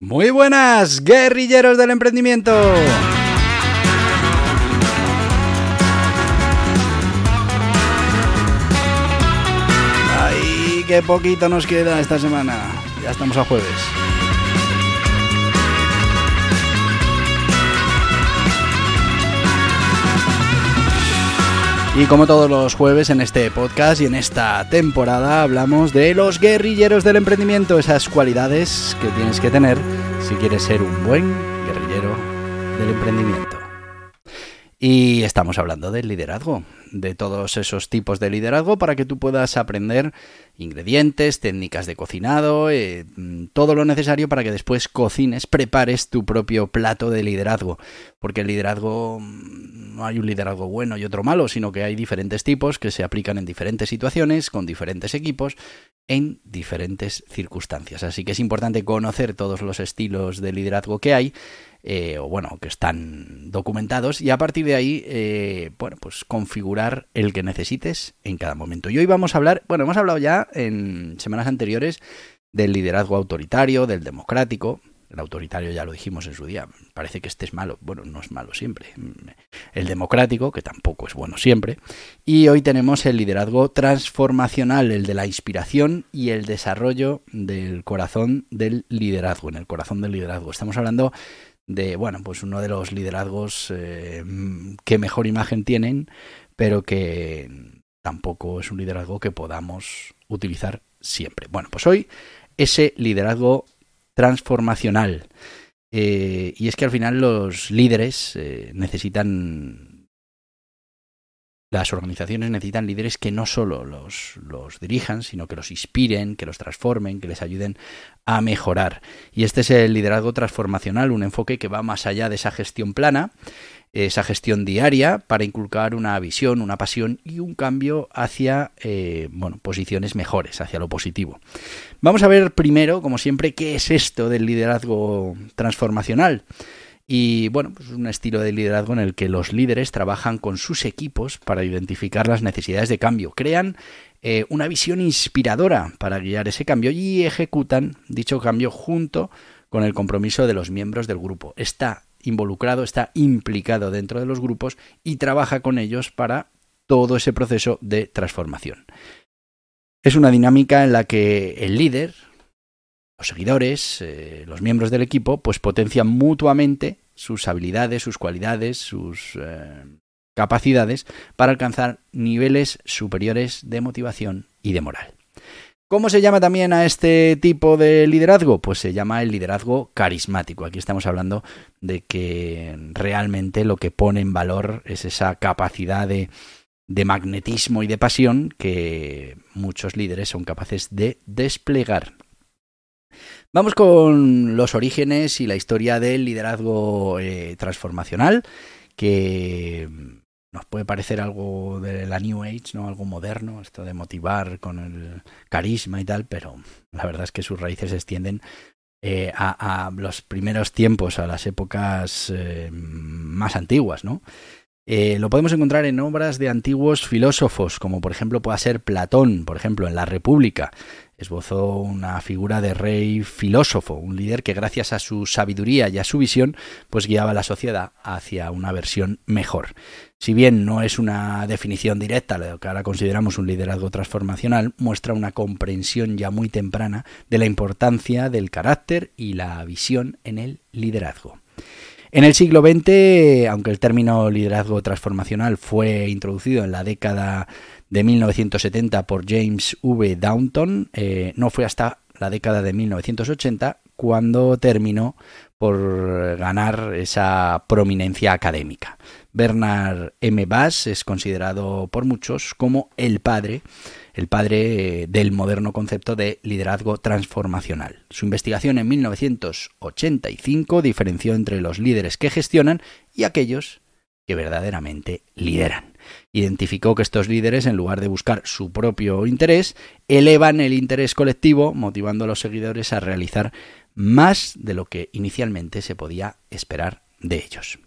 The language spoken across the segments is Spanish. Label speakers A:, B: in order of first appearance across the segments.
A: Muy buenas, guerrilleros del emprendimiento. Ay, qué poquito nos queda esta semana. Ya estamos a jueves. Y como todos los jueves en este podcast y en esta temporada hablamos de los guerrilleros del emprendimiento, esas cualidades que tienes que tener si quieres ser un buen guerrillero del emprendimiento. Y estamos hablando del liderazgo, de todos esos tipos de liderazgo para que tú puedas aprender ingredientes, técnicas de cocinado, eh, todo lo necesario para que después cocines, prepares tu propio plato de liderazgo. Porque el liderazgo mm, no hay un liderazgo bueno y otro malo, sino que hay diferentes tipos que se aplican en diferentes situaciones, con diferentes equipos, en diferentes circunstancias. Así que es importante conocer todos los estilos de liderazgo que hay eh, o bueno, que están documentados y a partir de ahí, eh, bueno, pues configurar el que necesites en cada momento. Y hoy vamos a hablar, bueno, hemos hablado ya en semanas anteriores del liderazgo autoritario, del democrático. El autoritario ya lo dijimos en su día, parece que este es malo. Bueno, no es malo siempre. El democrático, que tampoco es bueno siempre. Y hoy tenemos el liderazgo transformacional, el de la inspiración y el desarrollo del corazón del liderazgo, en el corazón del liderazgo. Estamos hablando de, bueno, pues uno de los liderazgos eh, que mejor imagen tienen, pero que tampoco es un liderazgo que podamos utilizar siempre. Bueno, pues hoy ese liderazgo transformacional. Eh, y es que al final los líderes eh, necesitan las organizaciones necesitan líderes que no solo los, los, dirijan, sino que los inspiren, que los transformen, que les ayuden a mejorar. Y este es el liderazgo transformacional, un enfoque que va más allá de esa gestión plana, esa gestión diaria, para inculcar una visión, una pasión y un cambio hacia eh, bueno, posiciones mejores, hacia lo positivo. Vamos a ver primero, como siempre, qué es esto del liderazgo transformacional. Y bueno, pues es un estilo de liderazgo en el que los líderes trabajan con sus equipos para identificar las necesidades de cambio, crean eh, una visión inspiradora para guiar ese cambio y ejecutan dicho cambio junto con el compromiso de los miembros del grupo. Está involucrado, está implicado dentro de los grupos y trabaja con ellos para todo ese proceso de transformación. Es una dinámica en la que el líder, los seguidores, eh, los miembros del equipo, pues potencian mutuamente sus habilidades, sus cualidades, sus eh, capacidades para alcanzar niveles superiores de motivación y de moral. ¿Cómo se llama también a este tipo de liderazgo? Pues se llama el liderazgo carismático. Aquí estamos hablando de que realmente lo que pone en valor es esa capacidad de, de magnetismo y de pasión que muchos líderes son capaces de desplegar Vamos con los orígenes y la historia del liderazgo eh, transformacional, que nos puede parecer algo de la New Age, ¿no? Algo moderno, esto de motivar con el carisma y tal, pero la verdad es que sus raíces se extienden eh, a, los primeros tiempos, a las épocas eh, más antiguas, ¿no? lo podemos encontrar en obras de antiguos filósofos, como por ejemplo pueda ser Platón, por ejemplo, en La República, esbozó una figura de rey filósofo, un líder que gracias a su sabiduría y a su visión, pues guiaba a la sociedad hacia una versión mejor. Si bien no es una definición directa de lo que ahora consideramos un liderazgo transformacional, muestra una comprensión ya muy temprana de la importancia del carácter y la visión en el liderazgo. En el siglo XX, aunque el término liderazgo transformacional fue introducido en la década de 1970 por James V. Downton, eh, no fue hasta la década de 1980 cuando terminó por ganar esa prominencia académica. Bernard M. Bass es considerado por muchos como el padre, el padre del moderno concepto de liderazgo transformacional. Su investigación en 1985 diferenció entre los líderes que gestionan y aquellos que verdaderamente lideran. Identificó que estos líderes, en lugar de buscar su propio interés, elevan el interés colectivo, motivando a los seguidores a realizar más de lo que inicialmente se podía esperar de ellos.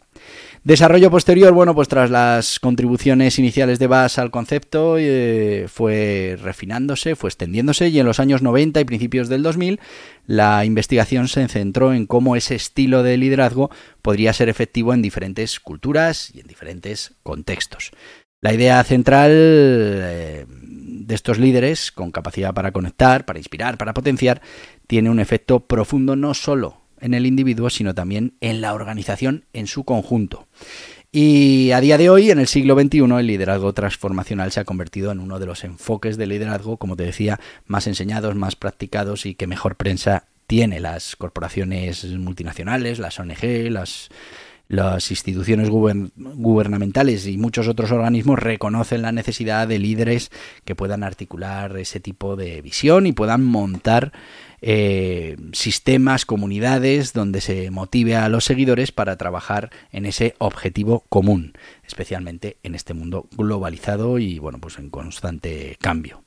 A: Desarrollo posterior, bueno, pues tras las contribuciones iniciales de Bass al concepto, eh, fue refinándose, fue extendiéndose y en los años 90 y principios del 2000 la investigación se centró en cómo ese estilo de liderazgo podría ser efectivo en diferentes culturas y en diferentes contextos. La idea central eh, de estos líderes, con capacidad para conectar, para inspirar, para potenciar, tiene un efecto profundo no solo en el individuo, sino también en la organización en su conjunto. Y a día de hoy, en el siglo XXI, el liderazgo transformacional se ha convertido en uno de los enfoques de liderazgo, como te decía, más enseñados, más practicados y que mejor prensa tiene las corporaciones multinacionales, las ONG, las las instituciones gubernamentales y muchos otros organismos reconocen la necesidad de líderes que puedan articular ese tipo de visión y puedan montar eh, sistemas, comunidades donde se motive a los seguidores para trabajar en ese objetivo común, especialmente en este mundo globalizado y bueno, pues en constante cambio.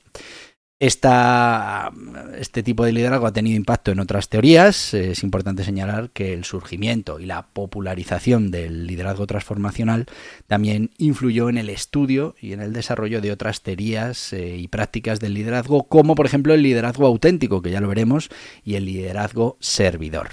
A: Este tipo de liderazgo ha tenido impacto en otras teorías. Es importante señalar que el surgimiento y la popularización del liderazgo transformacional también influyó en el estudio y en el desarrollo de otras teorías eh, y prácticas del liderazgo, como por ejemplo el liderazgo auténtico, que ya lo veremos, y el liderazgo servidor.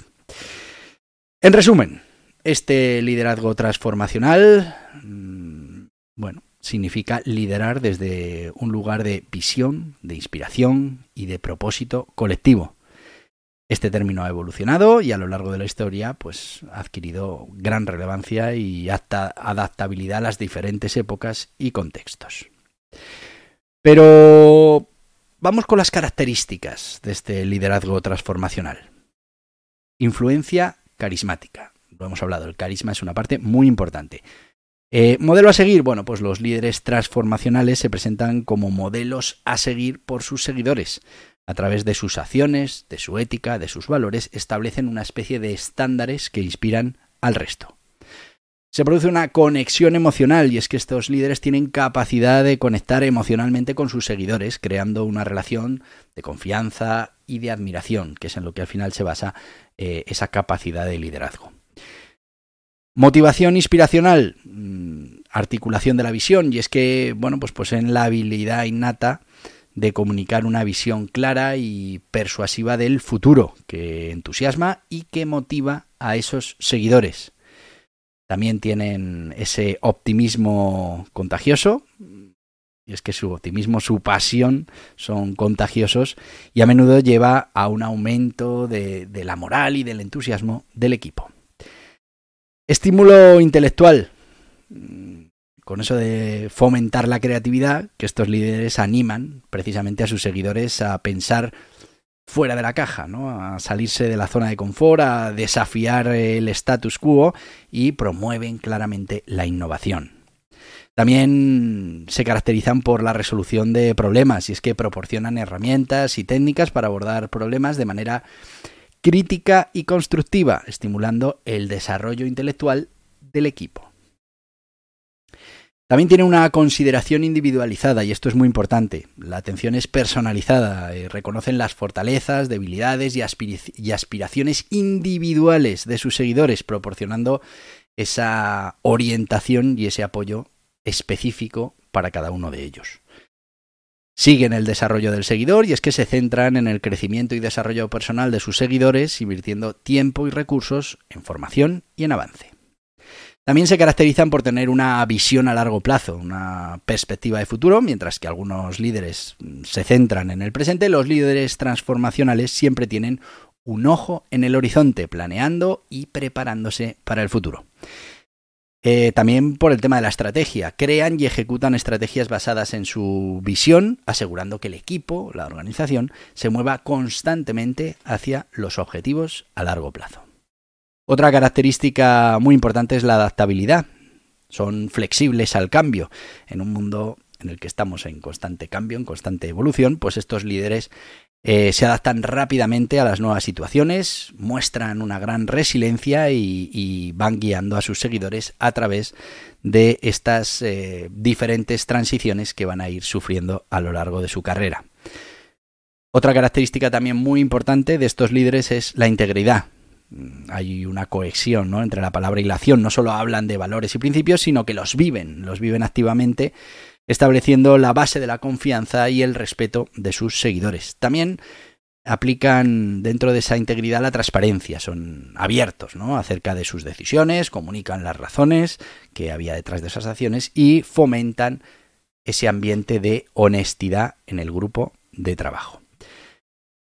A: En resumen, este liderazgo transformacional, mm, bueno, significa liderar desde un lugar de visión, de inspiración y de propósito colectivo. Este término ha evolucionado y a lo largo de la historia pues, ha adquirido gran relevancia y adaptabilidad a las diferentes épocas y contextos. Pero vamos con las características de este liderazgo transformacional. Influencia carismática. Lo hemos hablado, el carisma es una parte muy importante. Eh, modelo a seguir, bueno, pues los líderes transformacionales se presentan como modelos a seguir por sus seguidores. A través de sus acciones, de su ética, de sus valores, establecen una especie de estándares que inspiran al resto. Se produce una conexión emocional y es que estos líderes tienen capacidad de conectar emocionalmente con sus seguidores, creando una relación de confianza y de admiración, que es en lo que al final se basa eh, esa capacidad de liderazgo. Motivación inspiracional, mm, articulación de la visión, y es que, bueno, pues poseen la habilidad innata de comunicar una visión clara y persuasiva del futuro, que entusiasma y que motiva a esos seguidores. También tienen ese optimismo contagioso, y es que su optimismo, su pasión son contagiosos y a menudo lleva a un aumento de, de la moral y del entusiasmo del equipo. Estímulo intelectual. Con eso de fomentar la creatividad, que estos líderes animan precisamente a sus seguidores a pensar fuera de la caja, ¿no? a salirse de la zona de confort, a desafiar el status quo y promueven claramente la innovación. También se caracterizan por la resolución de problemas y es que proporcionan herramientas y técnicas para abordar problemas de manera crítica y constructiva, estimulando el desarrollo intelectual del equipo. También tiene una consideración individualizada y esto es muy importante. La atención es personalizada, eh, reconocen las fortalezas, debilidades y, y aspiraciones individuales de sus seguidores, proporcionando esa orientación y ese apoyo específico para cada uno de ellos. Siguen el desarrollo del seguidor y es que se centran en el crecimiento y desarrollo personal de sus seguidores, invirtiendo tiempo y recursos en formación y en avance. También se caracterizan por tener una visión a largo plazo, una perspectiva de futuro, mientras que algunos líderes se centran en el presente, los líderes transformacionales siempre tienen un ojo en el horizonte, planeando y preparándose para el futuro. Eh, también por el tema de la estrategia. Crean y ejecutan estrategias basadas en su visión, asegurando que el equipo, la organización, se mueva constantemente hacia los objetivos a largo plazo. Otra característica muy importante es la adaptabilidad. son flexibles al cambio. En un mundo en el que estamos en constante cambio, en constante evolución, pues estos líderes eh, se adaptan rápidamente a las nuevas situaciones, muestran una gran resiliencia y, van guiando a sus seguidores a través de estas eh, diferentes transiciones que van a ir sufriendo a lo largo de su carrera. Otra característica también muy importante de estos líderes es la integridad. Mm, hay una cohesión entre la palabra y la acción. No solo hablan de valores y principios, sino que los viven, los viven activamente estableciendo la base de la confianza y el respeto de sus seguidores. También aplican dentro de esa integridad la transparencia, son abiertos ¿no? acerca de sus decisiones, comunican las razones que había detrás de esas acciones y fomentan ese ambiente de honestidad en el grupo de trabajo.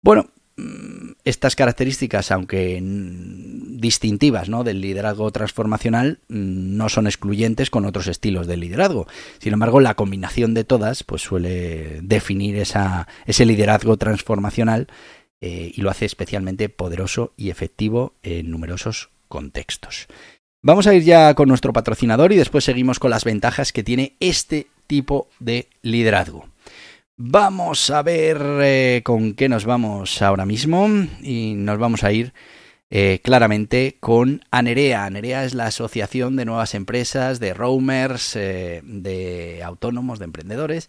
A: Bueno, estas características, aunque distintivas ¿no? del liderazgo transformacional mm, no son excluyentes con otros estilos de liderazgo. Sin embargo, la combinación de todas pues, suele definir esa, ese liderazgo transformacional eh, y lo hace especialmente poderoso y efectivo en numerosos contextos. Vamos a ir ya con nuestro patrocinador y después seguimos con las ventajas que tiene este tipo de liderazgo. Vamos a ver eh, con qué nos vamos ahora mismo y nos vamos a ir eh, claramente con Anerea. Anerea es la asociación de nuevas empresas, de roamers, eh, de autónomos, de emprendedores,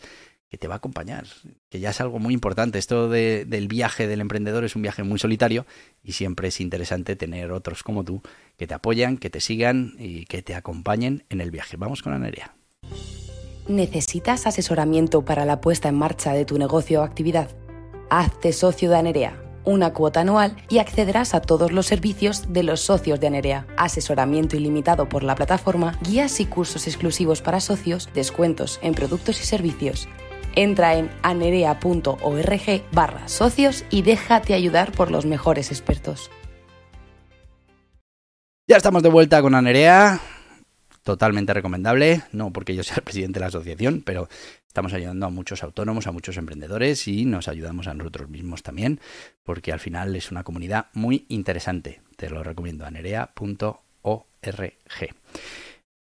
A: que te va a acompañar, que ya es algo muy importante. Esto del viaje del emprendedor es un viaje muy solitario y siempre es interesante tener otros como tú que te apoyan, que te sigan y que te acompañen en el viaje. Vamos con Anerea.
B: ¿Necesitas asesoramiento para la puesta en marcha de tu negocio o actividad? Hazte socio de Anerea una cuota anual y accederás a todos los servicios de los socios de Anerea. Asesoramiento ilimitado por la plataforma, guías y cursos exclusivos para socios, descuentos en productos y servicios. Entra en anerea.org barra socios y déjate ayudar por los mejores expertos.
A: Ya estamos de vuelta con Anerea totalmente recomendable, no porque yo sea el presidente de la asociación, pero estamos ayudando a muchos autónomos, a muchos emprendedores y nos ayudamos a nosotros mismos también, porque al final es una comunidad muy interesante. Te lo recomiendo, anerea.org.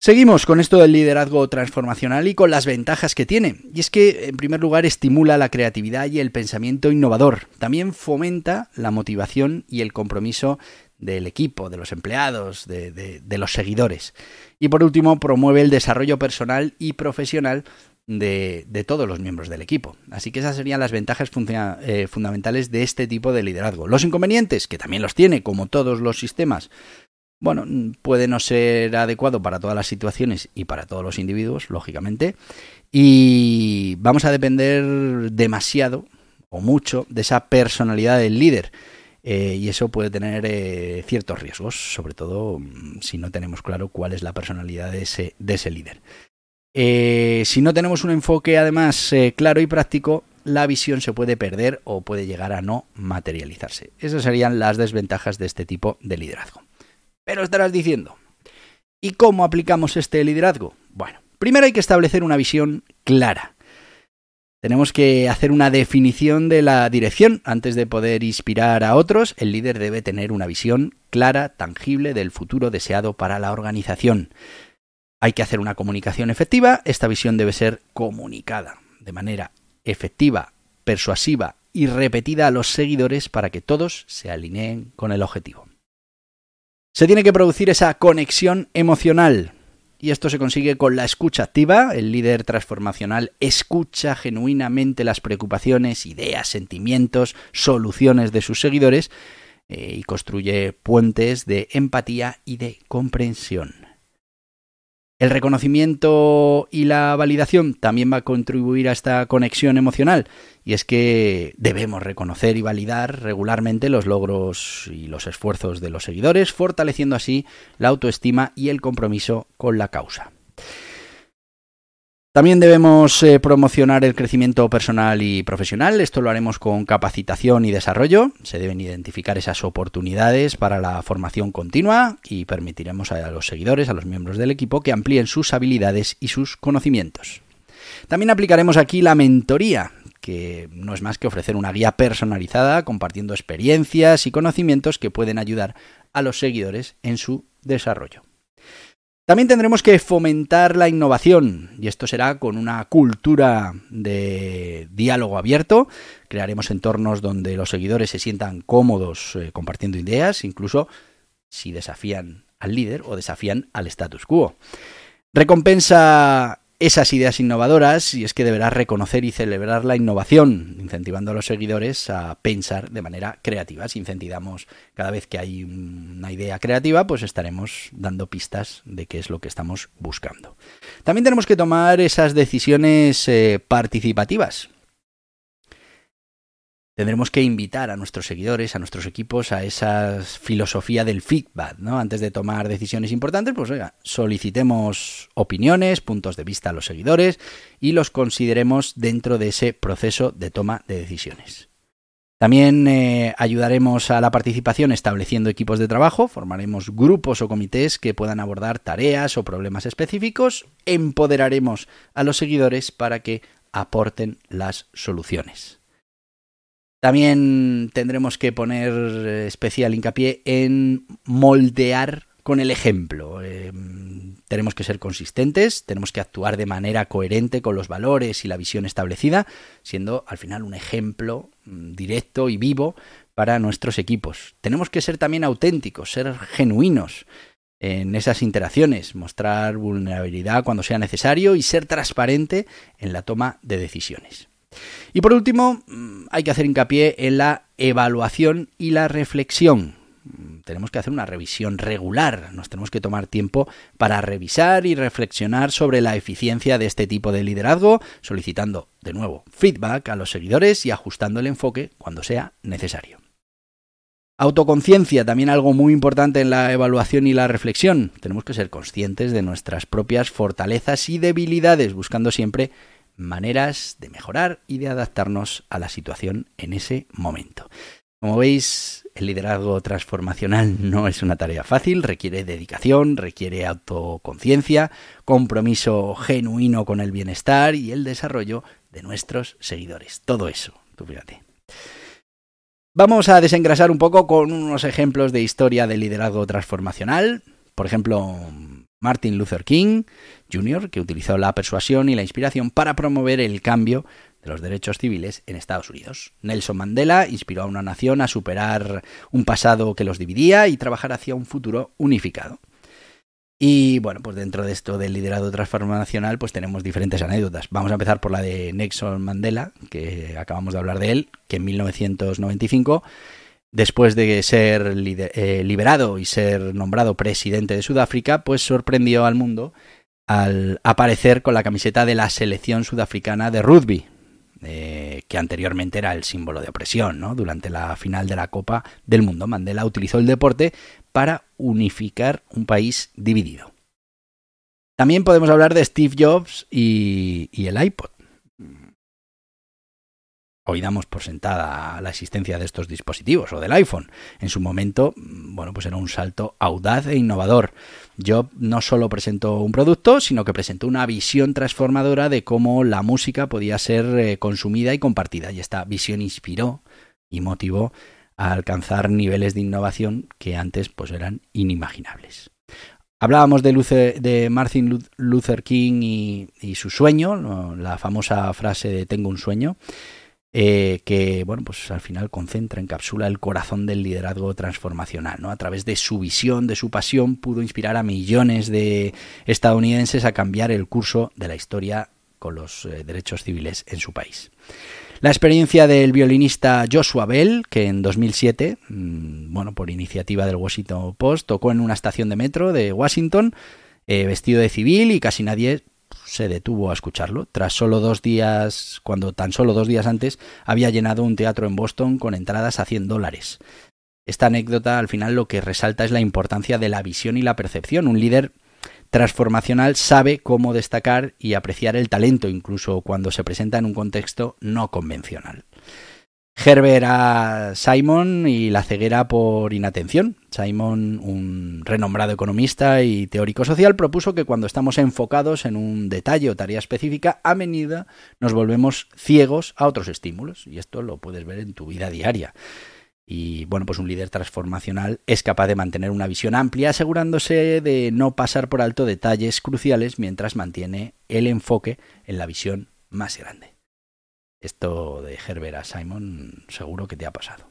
A: Seguimos con esto del liderazgo transformacional y con las ventajas que tiene. Y es que, en primer lugar, estimula la creatividad y el pensamiento innovador. También fomenta la motivación y el compromiso del equipo, de los empleados, de, los seguidores. Y por último, promueve el desarrollo personal y profesional de, todos los miembros del equipo. Así que esas serían las ventajas eh, fundamentales de este tipo de liderazgo. Los inconvenientes, que también los tiene, como todos los sistemas, bueno, puede no ser adecuado para todas las situaciones y para todos los individuos, lógicamente. Y vamos a depender demasiado o mucho de esa personalidad del líder. Eh, y eso puede tener eh, ciertos riesgos, sobre todo mm, si no tenemos claro cuál es la personalidad de ese, de ese líder. Eh, si no tenemos un enfoque además claro y práctico, la visión se puede perder o puede llegar a no materializarse. Esas serían las desventajas de este tipo de liderazgo. Pero estarás diciendo, ¿y cómo aplicamos este liderazgo? Bueno, primero hay que establecer una visión clara tenemos que hacer una definición de la dirección antes de poder inspirar a otros. El líder debe tener una visión clara, tangible del futuro deseado para la organización. Hay que hacer una comunicación efectiva. Esta visión debe ser comunicada de manera efectiva, persuasiva y repetida a los seguidores para que todos se alineen con el objetivo. Se tiene que producir esa conexión emocional y esto se consigue con la escucha activa. El líder transformacional escucha genuinamente las preocupaciones, ideas, sentimientos, soluciones de sus seguidores eh, y construye puentes de empatía y de comprensión. El reconocimiento y la validación también va a contribuir a esta conexión emocional y es que debemos reconocer y validar regularmente los logros y los esfuerzos de los seguidores, fortaleciendo así la autoestima y el compromiso con la causa. También debemos eh, promocionar el crecimiento personal y profesional. Esto lo haremos con capacitación y desarrollo. Se deben identificar esas oportunidades para la formación continua y permitiremos a los seguidores, a los miembros del equipo, que amplíen sus habilidades y sus conocimientos. También aplicaremos aquí la mentoría, que no es más que ofrecer una guía personalizada compartiendo experiencias y conocimientos que pueden ayudar a los seguidores en su desarrollo. También tendremos que fomentar la innovación y esto será con una cultura de diálogo abierto. Crearemos entornos donde los seguidores se sientan cómodos eh, compartiendo ideas, incluso si desafían al líder o desafían al status quo. Recompensa esas ideas innovadoras y es que deberás reconocer y celebrar la innovación, incentivando a los seguidores a pensar de manera creativa. Si incentivamos cada vez que hay una idea creativa, pues estaremos dando pistas de qué es lo que estamos buscando. También tenemos que tomar esas decisiones eh, participativas, tendremos que invitar a nuestros seguidores, a nuestros equipos, a esa filosofía del feedback, ¿no? Antes de tomar decisiones importantes, pues oiga, solicitemos opiniones, puntos de vista a los seguidores y los consideremos dentro de ese proceso de toma de decisiones. También eh, ayudaremos a la participación estableciendo equipos de trabajo, formaremos grupos o comités que puedan abordar tareas o problemas específicos, empoderaremos a los seguidores para que aporten las soluciones. También tendremos que poner especial hincapié en moldear con el ejemplo. Em, tenemos que ser consistentes, tenemos que actuar de manera coherente con los valores y la visión establecida, siendo al final un ejemplo mm, directo y vivo para nuestros equipos. Tenemos que ser también auténticos, ser genuinos en esas interacciones, mostrar vulnerabilidad cuando sea necesario y ser transparente en la toma de decisiones. Y por último, mm, hay que hacer hincapié en la evaluación y la reflexión. Mm, tenemos que hacer una revisión regular, nos tenemos que tomar tiempo para revisar y reflexionar sobre la eficiencia de este tipo de liderazgo, solicitando de nuevo feedback a los seguidores y ajustando el enfoque cuando sea necesario. Autoconciencia, también algo muy importante en la evaluación y la reflexión. Tenemos que ser conscientes de nuestras propias fortalezas y debilidades, buscando siempre maneras de mejorar y de adaptarnos a la situación en ese momento. Como veis, el liderazgo transformacional no es una tarea fácil, requiere dedicación, requiere autoconciencia, compromiso genuino con el bienestar y el desarrollo de nuestros seguidores. Todo eso, tú fíjate. Vamos a desengrasar un poco con unos ejemplos de historia del liderazgo transformacional. Por ejemplo, Martin Luther King Jr., que utilizó la persuasión y la inspiración para promover el cambio de los derechos civiles en Estados Unidos. Nelson Mandela inspiró a una nación a superar un pasado que los dividía y trabajar hacia un futuro unificado. Y bueno, pues dentro de esto del liderazgo transformacional, pues tenemos diferentes anécdotas. Vamos a empezar por la de Nelson Mandela, que acabamos de hablar de él, que en 1995 después de ser eh, liberado y ser nombrado presidente de Sudáfrica, pues sorprendió al mundo al aparecer con la camiseta de la selección sudafricana de rugby, eh, que anteriormente era el símbolo de opresión, ¿no? Durante la final de la Copa del Mundo, Mandela utilizó el deporte para unificar un país dividido. También podemos hablar de Steve Jobs y el iPod. Hoy damos por sentada la existencia de estos dispositivos o del iPhone. En su momento, mm, bueno, pues era un salto audaz e innovador. Job no solo presentó un producto, sino que presentó una visión transformadora de cómo la música podía ser eh, consumida y compartida. Y esta visión inspiró y motivó a alcanzar niveles de innovación que antes pues eran inimaginables. Hablábamos de, de Martin Luther King y, y su sueño, la famosa frase de tengo un sueño. Eh, que bueno, pues al final concentra, encapsula el corazón del liderazgo transformacional. ¿no? A través de su visión, de su pasión, pudo inspirar a millones de estadounidenses a cambiar el curso de la historia con los eh, derechos civiles en su país. La experiencia del violinista Joshua Bell, que en 2007, mm, bueno, por iniciativa del Washington Post, tocó en una estación de metro de Washington, eh, vestido de civil y casi nadie se detuvo a escucharlo. Tras solo dos días, cuando tan solo dos días antes había llenado un teatro en Boston con entradas a 100 dólares. Esta anécdota al final lo que resalta es la importancia de la visión y la percepción. Un líder transformacional sabe cómo destacar y apreciar el talento, incluso cuando se presenta en un contexto no convencional. Herbert a Simon y la ceguera por inatención. Simon, un renombrado economista y teórico social, propuso que cuando estamos enfocados en un detalle o tarea específica, a menudo nos volvemos ciegos a otros estímulos. Y esto lo puedes ver en tu vida diaria. Y bueno, pues un líder transformacional es capaz de mantener una visión amplia, asegurándose de no pasar por alto detalles cruciales mientras mantiene el enfoque en la visión más grande. Esto de Herbert a Simon seguro que te ha pasado.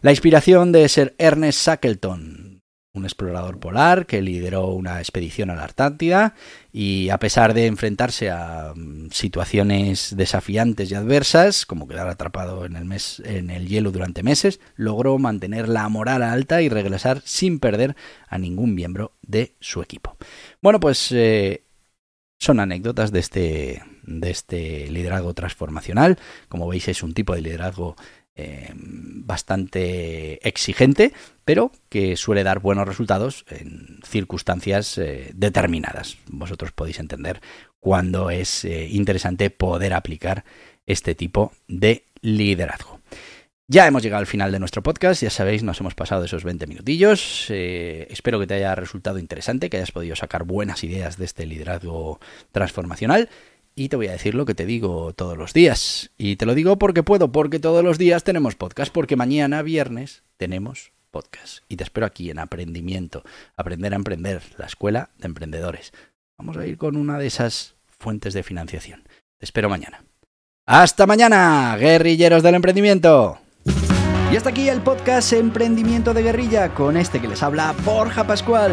A: La inspiración de ser Ernest Shackleton, un explorador polar que lideró una expedición a la Artántida y a pesar de enfrentarse a mm, situaciones desafiantes y adversas, como quedar atrapado en el, mes, en el hielo durante meses, logró mantener la moral alta y regresar sin perder a ningún miembro de su equipo. Bueno, pues eh, son anécdotas de este, de este liderazgo transformacional. Como veis, es un tipo de liderazgo eh, bastante exigente, pero que suele dar buenos resultados en circunstancias eh, determinadas. Vosotros podéis entender cuándo es eh, interesante poder aplicar este tipo de liderazgo. Ya hemos llegado al final de nuestro podcast, ya sabéis, nos hemos pasado esos 20 minutillos. espero que te haya resultado interesante, que hayas podido sacar buenas ideas de este liderazgo transformacional y te voy a decir lo que te digo todos los días. Y te lo digo porque puedo, porque todos los días tenemos podcast, porque mañana, viernes, tenemos podcast. Y te espero aquí en Aprendimiento, Aprender a Emprender, la Escuela de Emprendedores. Vamos a ir con una de esas fuentes de financiación. Te espero mañana. Hasta mañana, guerrilleros del emprendimiento. Y hasta aquí el podcast Emprendimiento de Guerrilla con este que les habla Borja Pascual.